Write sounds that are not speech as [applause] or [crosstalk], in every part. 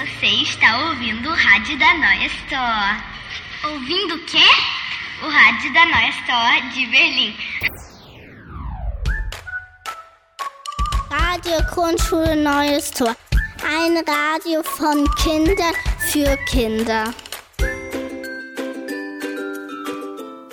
Você está ouvindo o rádio da Noia Store. Ouvindo o quê? O rádio da Noia Store de Berlim. Radio Grundschule Neues Tor. Ein Radio von Kindern für Kinder.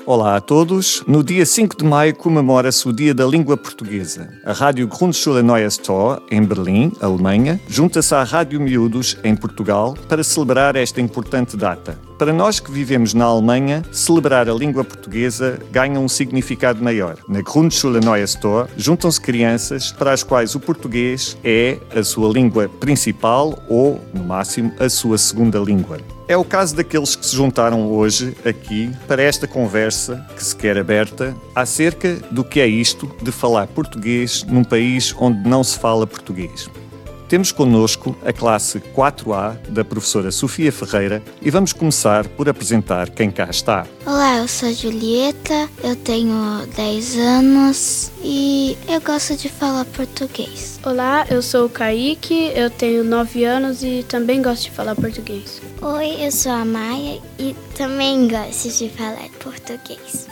Olá a todos. No dia 5 de maio comemora-se o Dia da Língua Portuguesa. A Rádio Grundschule Neues Tor, em Berlim, Alemanha, junta-se à Rádio Miúdos, em Portugal, para celebrar esta importante data. Para nós que vivemos na Alemanha, celebrar a língua portuguesa ganha um significado maior. Na Grundschule Neues Tor, juntam-se crianças para as quais o português é a sua língua principal ou, no máximo, a sua segunda língua. É o caso daqueles que se juntaram hoje aqui para esta conversa, que se quer aberta, acerca do que é isto de falar português num país onde não se fala português. Temos connosco a classe 4A da professora Sofia Ferreira e vamos começar por apresentar quem cá está. Olá, eu sou a Julieta, eu tenho 10 anos e eu gosto de falar português. Olá, eu sou o Kaique, eu tenho 9 anos e também gosto de falar português. Oi, eu sou a Maia e também gosto de falar português.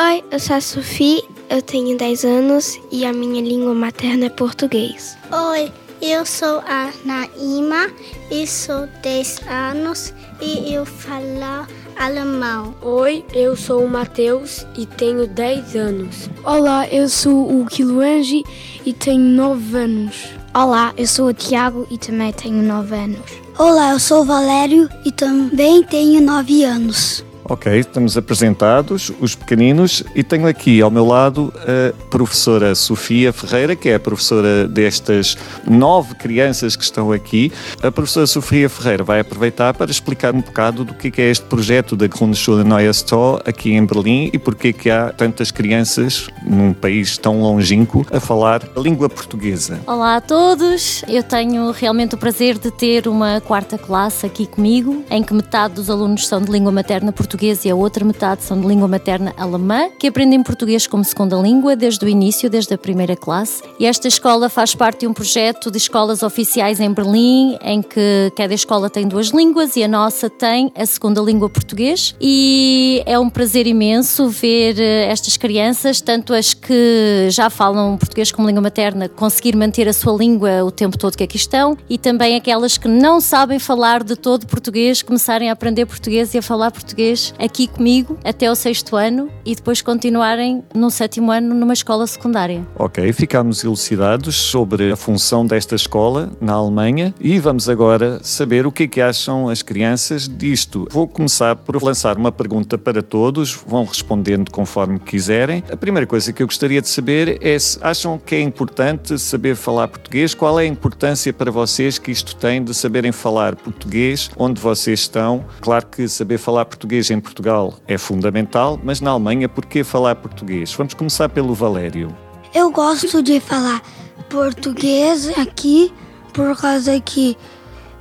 Oi, eu sou a Sofia, eu tenho 10 anos e a minha língua materna é português. Oi, eu sou a Naima e sou 10 anos e eu falo alemão. Oi, eu sou o Matheus e tenho 10 anos. Olá, eu sou o Kiluangi e tenho 9 anos. Olá, eu sou o Tiago e também tenho 9 anos. Olá, eu sou o Valério e também tenho 9 anos. Ok, estamos apresentados, os pequeninos, e tenho aqui ao meu lado a professora Sofia Ferreira, que é a professora destas nove crianças que estão aqui. A professora Sofia Ferreira vai aproveitar para explicar um bocado do que é este projeto da Grundschule Neue Sto aqui em Berlim e porque que há tantas crianças num país tão longínquo a falar a língua portuguesa. Olá a todos, eu tenho realmente o prazer de ter uma quarta classe aqui comigo, em que metade dos alunos são de língua materna portuguesa português e a outra metade são de língua materna alemã, que aprendem português como segunda língua desde o início, desde a primeira classe. E esta escola faz parte de um projeto de escolas oficiais em Berlim, em que cada escola tem duas línguas e a nossa tem a segunda língua português. E é um prazer imenso ver eh, estas crianças, tanto as que já falam português como língua materna, conseguir manter a sua língua o tempo todo que aqui estão, e também aquelas que não sabem falar de todo português, começarem a aprender português e a falar português aqui comigo até o sexto ano e depois continuarem no sétimo ano numa escola secundária. Ok, ficámos elucidados sobre a função desta escola na Alemanha e vamos agora saber o que é que acham as crianças disto. Vou começar por lançar uma pergunta para todos, vão respondendo conforme quiserem. A primeira coisa que eu gostaria de saber é se acham que é importante saber falar português, qual é a importância para vocês que isto tem de saberem falar português onde vocês estão. Claro que saber falar português em em Portugal é fundamental, mas na Alemanha, por que falar português? Vamos começar pelo Valério. Eu gosto de falar português aqui por causa que,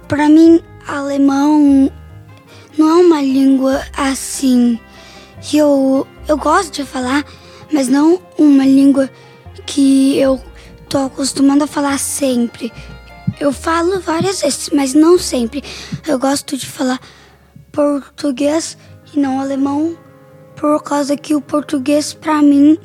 para mim, alemão não é uma língua assim. Eu, eu gosto de falar, mas não uma língua que eu tô acostumando a falar sempre. Eu falo várias vezes, mas não sempre. Eu gosto de falar português e não alemão, por causa que o português para mim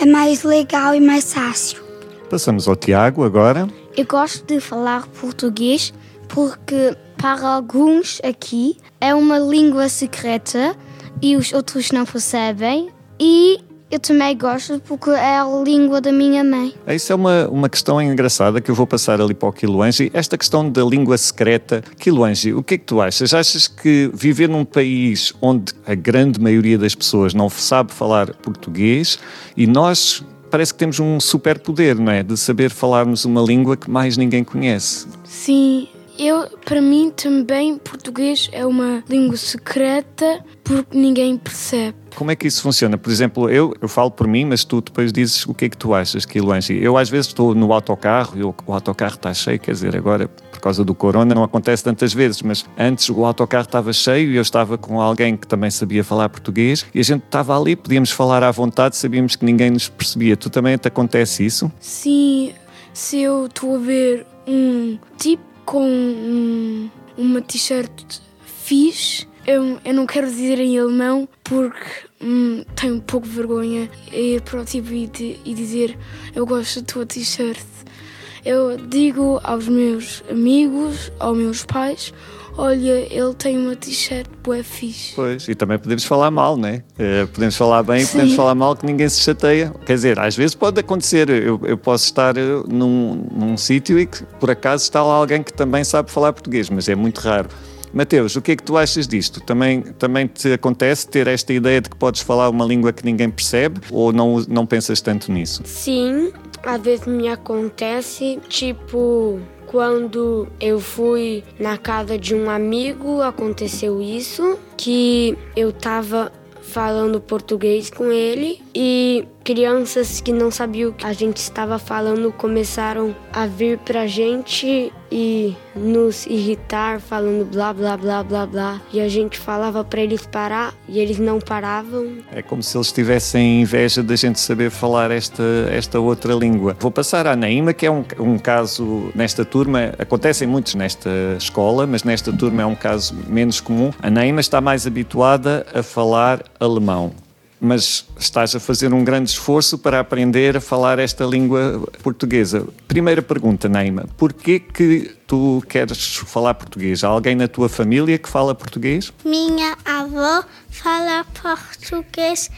é mais legal e mais fácil. Passamos ao Tiago agora. Eu gosto de falar português porque para alguns aqui é uma língua secreta e os outros não percebem e eu também gosto porque é a língua da minha mãe. Isso é uma, uma questão engraçada que eu vou passar ali para o Quiluangi. Esta questão da língua secreta. Quiluangi, o que é que tu achas? Achas que viver num país onde a grande maioria das pessoas não sabe falar português e nós parece que temos um superpoder, não é? De saber falarmos uma língua que mais ninguém conhece. Sim, eu, para mim também, português é uma língua secreta porque ninguém percebe. Como é que isso funciona? Por exemplo, eu, eu falo por mim, mas tu depois dizes o que é que tu achas, Kiluangi. Eu às vezes estou no autocarro e o, o autocarro está cheio, quer dizer, agora por causa do corona não acontece tantas vezes, mas antes o autocarro estava cheio e eu estava com alguém que também sabia falar português e a gente estava ali, podíamos falar à vontade, sabíamos que ninguém nos percebia. Tu também te acontece isso? Sim, se eu estou a ver um tipo com um, uma t-shirt fixe. Eu, eu não quero dizer em alemão porque hum, tenho um pouco de vergonha ir para o tipo e, e dizer eu gosto da tua t-shirt. Eu digo aos meus amigos, aos meus pais, olha, ele tem uma t-shirt bué fixe. Pois, e também podemos falar mal, né? Uh, podemos falar bem, Sim. podemos falar mal que ninguém se chateia. Quer dizer, às vezes pode acontecer, eu, eu posso estar eh, num, num sítio e que por acaso está lá alguém que também sabe falar português, mas é muito raro. Mateus, o que é que tu achas disto? Também, também te acontece ter esta ideia de que podes falar uma língua que ninguém percebe ou não, não pensas tanto nisso? Sim, às vezes me acontece, tipo, quando eu fui na casa de um amigo, aconteceu isso, que eu tava falando português com ele e crianças que não sabiam o que a gente estava falando começaram a vir pra gente e nos irritar falando blá blá blá blá blá e a gente falava para eles parar e eles não paravam. É como se eles tivessem inveja da gente saber falar esta, esta outra língua. Vou passar à Naima, que é um, um caso nesta turma, acontecem muitos nesta escola, mas nesta turma é um caso menos comum. A Naima está mais habituada a falar alemão mas estás a fazer um grande esforço para aprender a falar esta língua portuguesa. Primeira pergunta, Neima, porquê que tu queres falar português? Há alguém na tua família que fala português? Minha avó fala português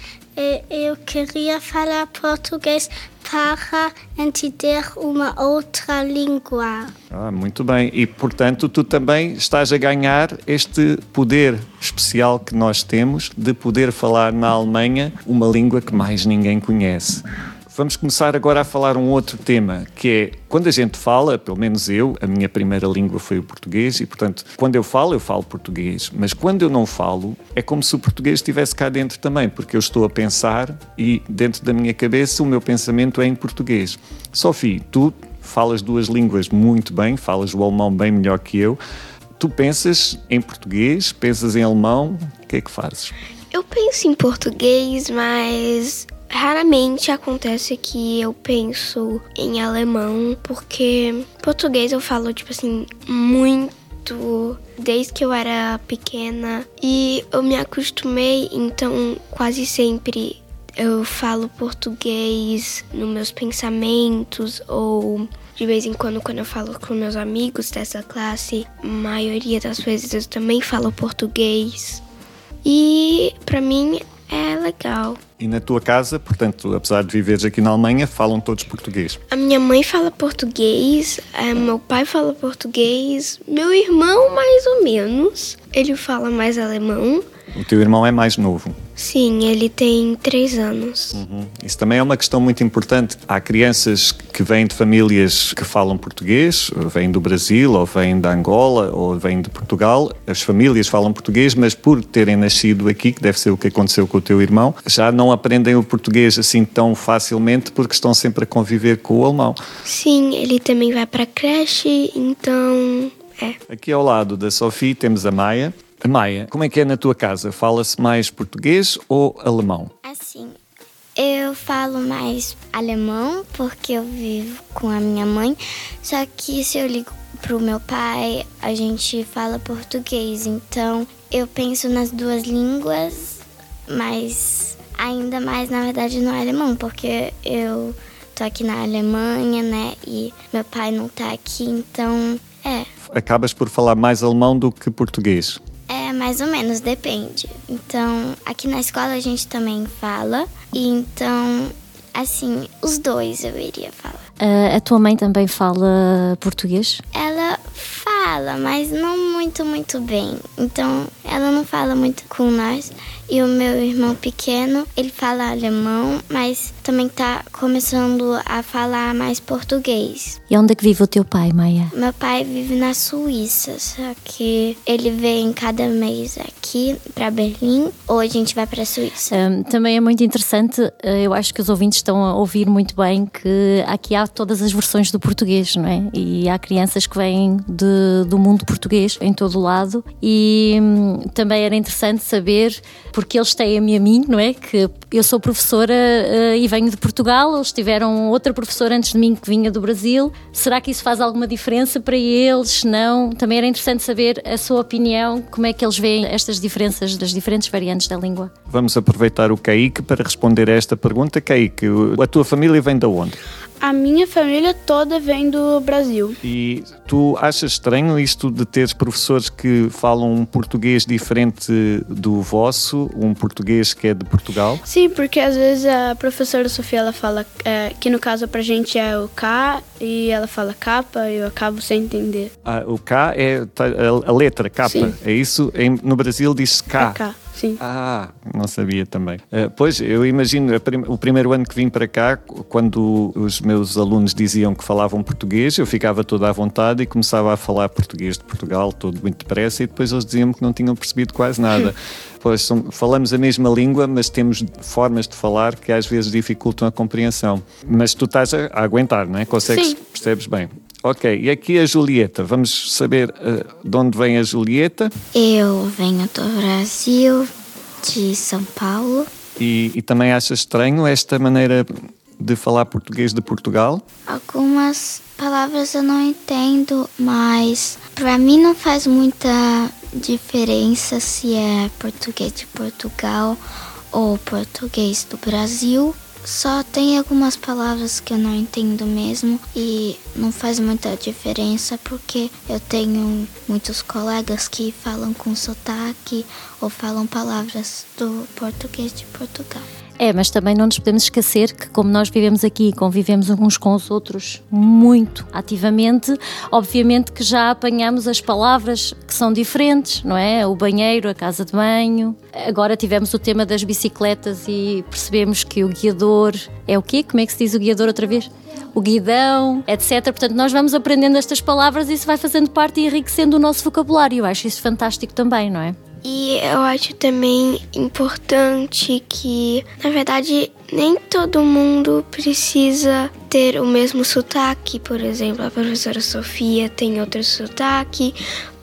eu queria falar português para entender uma outra língua. Ah, muito bem. E, portanto, tu também estás a ganhar este poder especial que nós temos de poder falar na Alemanha uma língua que mais ninguém conhece. Vamos começar agora a falar um outro tema, que é quando a gente fala, pelo menos eu, a minha primeira língua foi o português e, portanto, quando eu falo, eu falo português, mas quando eu não falo, é como se o português estivesse cá dentro também, porque eu estou a pensar e dentro da minha cabeça o meu pensamento é em português. Sophie, tu falas duas línguas muito bem, falas o alemão bem melhor que eu. Tu pensas em português, pensas em alemão, o que é que fazes? Eu penso em português, mas Raramente acontece que eu penso em alemão, porque português eu falo, tipo assim, muito desde que eu era pequena e eu me acostumei, então quase sempre eu falo português nos meus pensamentos ou de vez em quando quando eu falo com meus amigos dessa classe, a maioria das vezes eu também falo português. E para mim é legal. E na tua casa, portanto, apesar de viveres aqui na Alemanha, falam todos português? A minha mãe fala português, é, meu pai fala português, meu irmão mais ou menos. Ele fala mais alemão. O teu irmão é mais novo? Sim, ele tem três anos. Uhum. Isso também é uma questão muito importante. Há crianças que vêm de famílias que falam português, vêm do Brasil, ou vêm da Angola, ou vêm de Portugal. As famílias falam português, mas por terem nascido aqui, que deve ser o que aconteceu com o teu irmão, já não aprendem o português assim tão facilmente porque estão sempre a conviver com o alemão. Sim, ele também vai para a creche, então é. Aqui ao lado da Sofia temos a Maia. Maia, como é que é na tua casa? Fala-se mais português ou alemão? Assim, eu falo mais alemão porque eu vivo com a minha mãe, só que se eu ligo pro meu pai, a gente fala português, então eu penso nas duas línguas, mas ainda mais na verdade no alemão, porque eu tô aqui na Alemanha, né? E meu pai não tá aqui, então é. Acabas por falar mais alemão do que português. Mais ou menos, depende. Então, aqui na escola a gente também fala. E então, assim, os dois eu iria falar. Uh, a tua mãe também fala português? Ela fala, mas não muito, muito bem. Então, ela não fala muito com nós. E o meu irmão pequeno, ele fala alemão, mas também tá começando a falar mais português. E onde é que vive o teu pai, Maia? Meu pai vive na Suíça, só que ele vem cada mês aqui para Berlim ou a gente vai para a Suíça. Um, também é muito interessante, eh, eu acho que os ouvintes estão a ouvir muito bem que aqui há todas as versões do português, não é? E há crianças que vêm de, do mundo português em todo o lado e hum, também era interessante saber, porque eles têm-me a mim, não é? Que eu sou professora uh, e venho de Portugal, eles tiveram outra professora antes de mim que vinha do Brasil. Será que isso faz alguma diferença para eles? Não? Também era interessante saber a sua opinião, como é que eles veem estas diferenças das diferentes variantes da língua. Vamos aproveitar o Kaique para responder a esta pergunta. Kaique, a tua família vem de onde? A minha família toda vem do Brasil. E tu achas estranho isto de teres professores que falam um português diferente do vosso, um português que é de Portugal? Sim, porque às vezes a professora Sofia ela fala é, que no caso pra gente é o K e ela fala capa e eu acabo sem entender. Ah, o K é tá, a, letra capa, Sim. é isso? No Brasil diz K. É K. Sim. Ah, não sabia também. Uh, pois, eu imagino, o primeiro ano que vim para cá, quando os meus alunos diziam que falavam português, eu ficava toda à vontade e começava a falar português de Portugal, todo muito depressa, e depois eles diziam-me que não tinham percebido quase nada. [laughs] pois são, falamos a mesma língua, mas temos formas de falar que às vezes dificultam a compreensão. Mas tu estás a, a aguentar, não é? Consegues, Sim. percebes bem. Ok, e aqui a Julieta. Vamos saber uh, de onde vem a Julieta? Eu venho do Brasil, de São Paulo. E, e também achas estranho esta maneira de falar português de Portugal? Algumas palavras eu não entendo, mas para mim não faz muita diferença se é português de Portugal ou português do Brasil. Só tem algumas palavras que eu não entendo mesmo e não faz muita diferença porque eu tenho muitos colegas que falam com sotaque ou falam palavras do português de Portugal. É, mas também não nos podemos esquecer que, como nós vivemos aqui e convivemos uns com os outros muito ativamente, obviamente que já apanhamos as palavras que são diferentes, não é? O banheiro, a casa de banho. Agora tivemos o tema das bicicletas e percebemos que o guiador é o quê? Como é que se diz o guiador outra vez? o guidão, etc. Portanto, nós vamos aprendendo estas palavras e isso vai fazendo parte e enriquecendo o nosso vocabulário. Eu acho isso fantástico também, não é? E eu acho também importante que, na verdade, nem todo mundo precisa ter o mesmo sotaque. Por exemplo, a professora Sofia tem outro sotaque,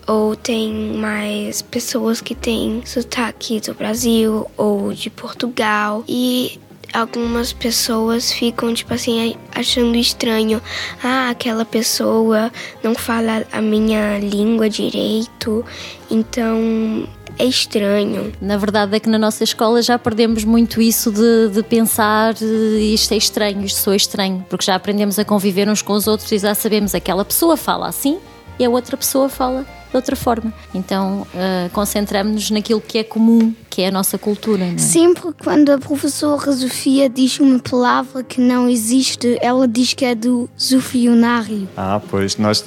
ou tem mais pessoas que têm sotaque do Brasil ou de Portugal. E algumas pessoas ficam, tipo assim, achando estranho. Ah, aquela pessoa não fala a minha língua direito, então é estranho. Na verdade é que na nossa escola já perdemos muito isso de, de pensar eh, isto é estranho, isto sou estranho, porque já aprendemos a conviver uns com os outros e já sabemos aquela pessoa fala assim e a outra pessoa fala de outra forma. Então uh, concentramos-nos naquilo que é comum, que é a nossa cultura. É? Sempre quando a professora Sofia diz uma palavra que não existe, ela diz que é do zofionário. Ah, pois, nós, uh,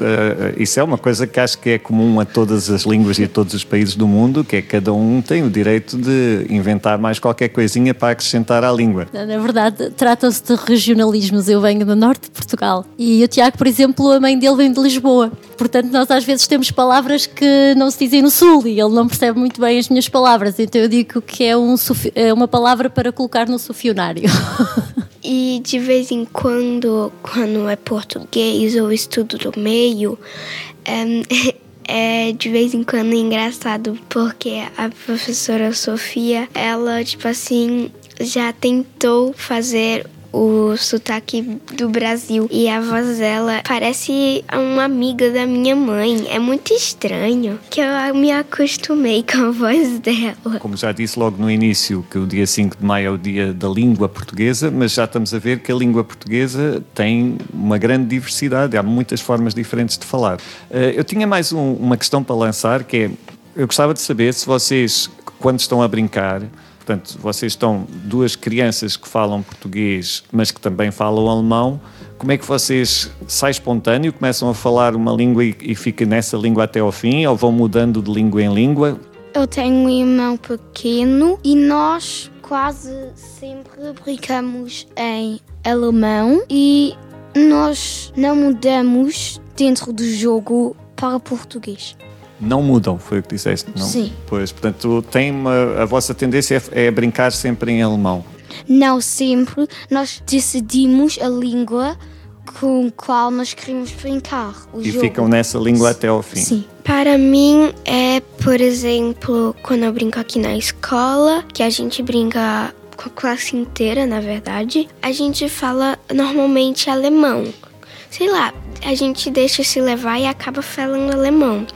isso é uma coisa que acho que é comum a todas as línguas e a todos os países do mundo, que é que cada um tem o direito de inventar mais qualquer coisinha para acrescentar à língua. Na verdade, trata-se de regionalismos. Eu venho do norte de Portugal e o Tiago, por exemplo, a mãe dele vem de Lisboa. Portanto, nós às vezes temos palavras palavras que não se dizem no Sul e ele não percebe muito bem as minhas palavras, então eu digo que é, um, é uma palavra para colocar no sufionário. [laughs] E de vez em quando, quando é português ou estudo do meio, é, [laughs] é de vez em quando engraçado porque a professora Sofia, ela tipo assim já tentou fazer o sotaque do Brasil. E a voz dela parece uma amiga da minha mãe. É muito estranho que eu me acostumei com a voz dela. Como já disse logo no início, que o dia 5 de maio é o dia da língua portuguesa, mas já estamos a ver que a língua portuguesa tem uma grande diversidade, há muitas formas diferentes de falar. Eh, eu tinha mais um, uma questão para lançar, que é, eu gostava de saber se vocês, quando estão a brincar, Portanto, vocês estão duas crianças que falam português, mas que também falam alemão. Como é que vocês saem espontâneo, começam a falar uma língua e, e nessa língua até ao fim, ou vão mudando de língua em língua? Eu tenho um irmão pequeno e nós quase sempre brincamos em alemão e nós não mudamos dentro do jogo para português não mudam, foi o que disseste, não? Sim. Pois, portanto, tem uma, a vossa tendência é, é brincar sempre em alemão. Não sempre. Nós decidimos a língua com qual nós queremos brincar. e jogo. ficam nessa língua até ao fim. Sim. Para mim é, por exemplo, quando eu brinco aqui na escola, que a gente brinca com a classe inteira, na verdade, a gente fala normalmente alemão. Sei lá, a gente deixa se levar e acaba falando alemão.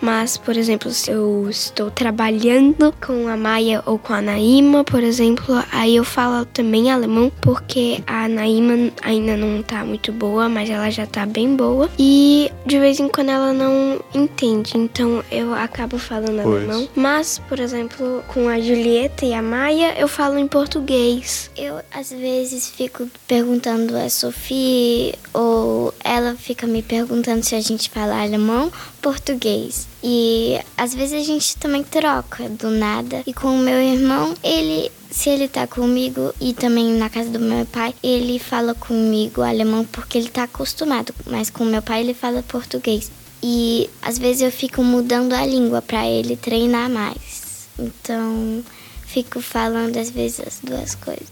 Mas, por exemplo, se eu estou trabalhando com a Maia ou com a Naima, por exemplo, aí eu falo também alemão, porque a Naima ainda não tá muito boa, mas ela já tá bem boa. E de vez em quando ela não entende, então eu acabo falando pois. alemão. Mas, por exemplo, com a Julieta e a Maia, eu falo em português. Eu, às vezes, fico perguntando a Sofia, ou ela fica me perguntando se a gente fala alemão, português. E às vezes a gente também troca do nada. E com o meu irmão, ele se ele tá comigo e também na casa do meu pai, ele fala comigo alemão porque ele tá acostumado, mas com meu pai ele fala português. E às vezes eu fico mudando a língua para ele treinar mais. Então, fico falando às vezes as duas coisas.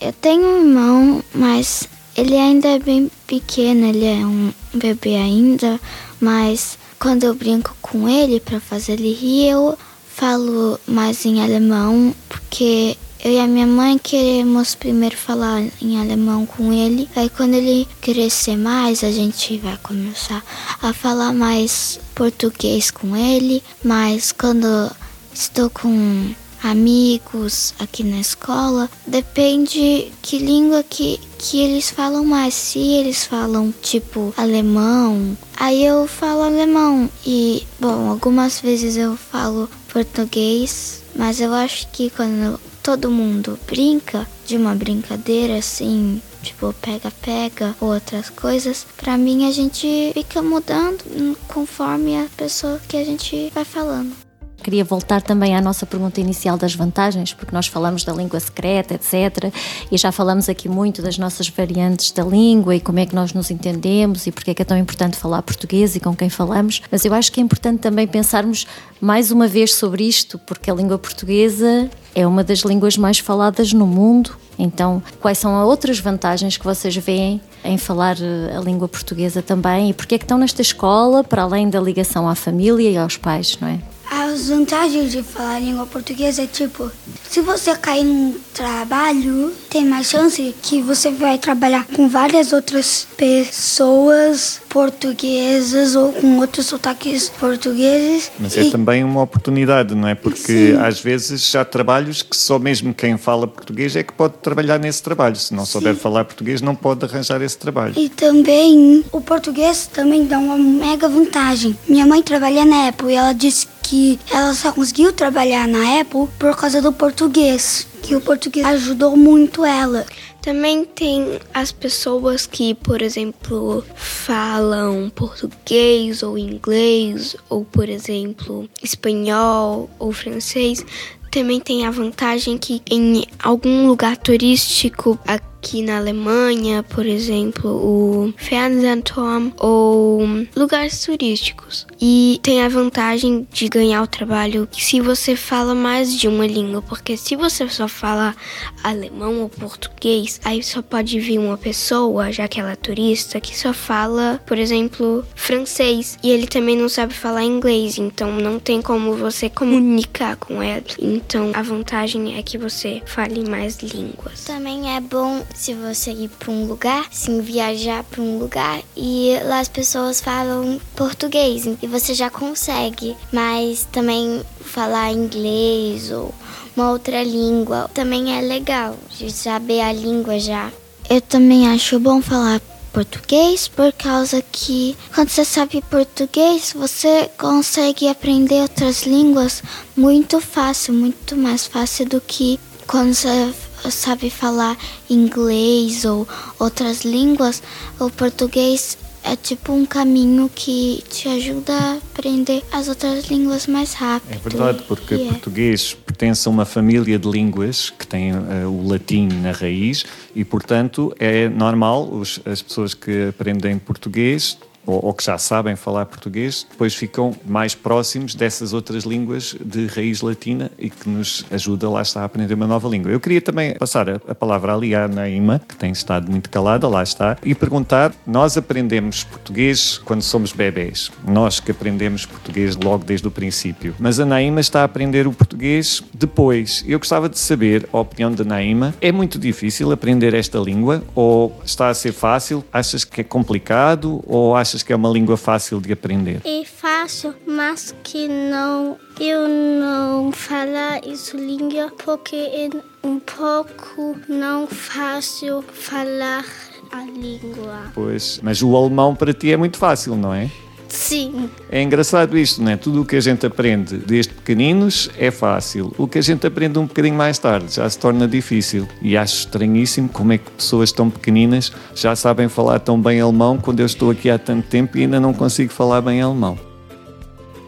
Eu tenho um irmão, mas ele ainda é bem pequeno, ele é um bebê ainda, mas quando eu brinco com ele para fazer ele rir, eu falo mais em alemão, porque eu e a minha mãe queremos primeiro falar em alemão com ele. Aí quando ele crescer mais, a gente vai começar a falar mais português com ele. Mas quando estou com amigos aqui na escola, depende que língua que, que eles falam mais. Se eles falam tipo alemão, aí eu falo alemão. E, bom, algumas vezes eu falo português, mas eu acho que quando todo mundo brinca de uma brincadeira assim, tipo pega-pega ou outras coisas, pra mim a gente fica mudando conforme a pessoa que a gente vai falando. Queria voltar também à nossa pergunta inicial das vantagens, porque nós falamos da língua secreta, etc. E já falamos aqui muito das nossas variantes da língua e como é que nós nos entendemos e porque é que é tão importante falar português e com quem falamos. Mas eu acho que é importante também pensarmos mais uma vez sobre isto, porque a língua portuguesa é uma das línguas mais faladas no mundo. Então, quais são as outras vantagens que vocês veem em falar eh, a língua portuguesa também e porque é que estão nesta escola, para além da ligação à família e aos pais, não é? As vantagens de falar língua portuguesa é tipo, se você cair num trabalho, tem mais chance que você vai trabalhar com várias outras pessoas portuguesas ou com outros sotaques portugueses. Mas é também uma oportunidade, não é? Porque Sim. às vezes há trabalhos que só mesmo quem fala português é que pode trabalhar nesse trabalho. Se não Sim. souber falar português, não pode arranjar esse trabalho. E também o português também dá uma mega vantagem. Minha mãe trabalha na Apple e ela disse que ela só conseguiu trabalhar na Apple por causa do português, que o português ajudou muito ela. Também tem as pessoas que, por exemplo, falam português ou inglês, ou por exemplo, espanhol ou francês. Também tem a vantagem que em algum lugar turístico aqui na Alemanha, por exemplo, o Fernsehturm ou lugares turísticos. E tem a vantagem de ganhar o trabalho se você fala mais de uma língua, porque se você só fala alemão ou português, aí só pode vir uma pessoa, já que ela é turista, que só fala, por exemplo, francês e ele também não sabe falar inglês, então não tem como você comunicar com ela. Então a vantagem é que você fale mais línguas. Também é bom se você ir para um lugar, sim, viajar para um lugar e lá as pessoas falam português e você já consegue, mas também falar inglês ou uma outra língua também é legal de saber a língua já. Eu também acho bom falar português por causa que quando você sabe português você consegue aprender outras línguas muito fácil, muito mais fácil do que quando você sabe falar inglês ou outras línguas, o português é tipo um caminho que te ajuda a aprender as outras línguas mais rápido. É verdade, porque o português pertence a uma família de línguas que tem uh, o latim na raiz e, portanto, é normal os, as pessoas que aprendem português ou, ou, que já sabem falar português, depois ficam mais próximos dessas outras línguas de raiz latina e que nos ajuda, lá está, a aprender uma nova língua. Eu queria também passar a, a palavra ali à Naima, que tem estado muito calada, lá está, e perguntar: nós aprendemos português quando somos bebês, nós que aprendemos português logo desde o princípio, mas a Naima está a aprender o português depois. Eu gostava de saber a opinião da Naima. É muito difícil aprender esta língua ou está a ser fácil? Achas que é complicado ou achas que é uma língua fácil de aprender? É fácil, mas que não eu não falar isso língua porque é um pouco não fácil falar a língua. Pois, mas o alemão para ti é muito fácil, não é? Sim. É engraçado isto, não é? Tudo o que a gente aprende desde pequeninos é fácil. O que a gente aprende um bocadinho mais tarde já se torna difícil. E acho estranhíssimo como é que pessoas tão pequeninas já sabem falar tão bem alemão quando eu estou aqui há tanto tempo e ainda não consigo falar bem alemão.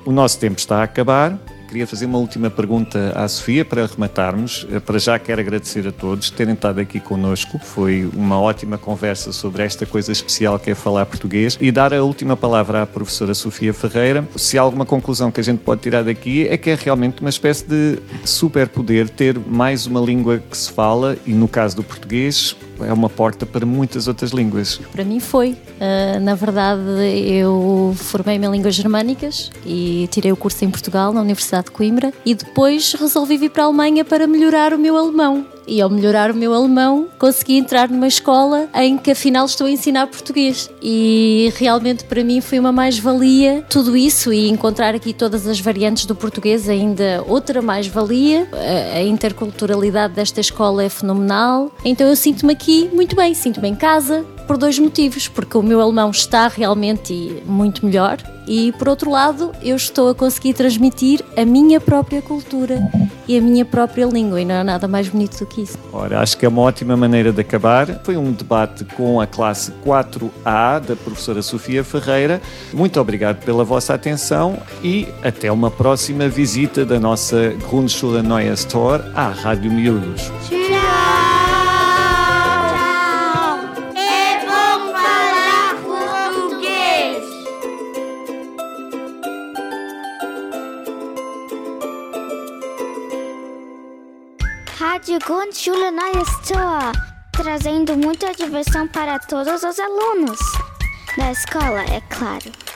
O nosso tempo está a acabar. Queria fazer uma última pergunta à Sofia para rematarmos. Eh, para já quero agradecer a todos terem estado aqui connosco. Foi uma ótima conversa sobre esta coisa especial que é falar português e dar a última palavra à professora Sofia Ferreira. Se há alguma conclusão que a gente pode tirar daqui é que é realmente uma espécie de superpoder ter mais uma língua que se fala e no caso do português é uma porta para muitas outras línguas. Para mim foi. Uh, na verdade, eu formei-me em línguas germânicas e tirei o curso em Portugal, na Universidade de Coimbra, e depois resolvi vir para a Alemanha para melhorar o meu alemão e ao melhorar o meu alemão consegui entrar numa escola em que afinal estou a ensinar português. E realmente para mim foi uma mais-valia tudo isso e encontrar aqui todas as variantes do português ainda outra mais-valia. A interculturalidade desta escola é fenomenal. Então eu sinto-me aqui muito bem, sinto-me em casa por dois motivos, porque o meu alemão está realmente muito melhor e, por outro lado, eu estou a conseguir transmitir a minha própria cultura e a minha própria língua e não há nada mais bonito do que isso. Ora, acho que é uma ótima maneira de acabar. Foi um debate com a classe 4A da professora Sofia Ferreira. Muito obrigado pela vossa atenção e até uma próxima visita da nossa Grundschule Neue Store à Rádio Miúdos. Rádio Grundschule Neues Tor, trazendo muita diversão para todos os alunos da escola, é claro.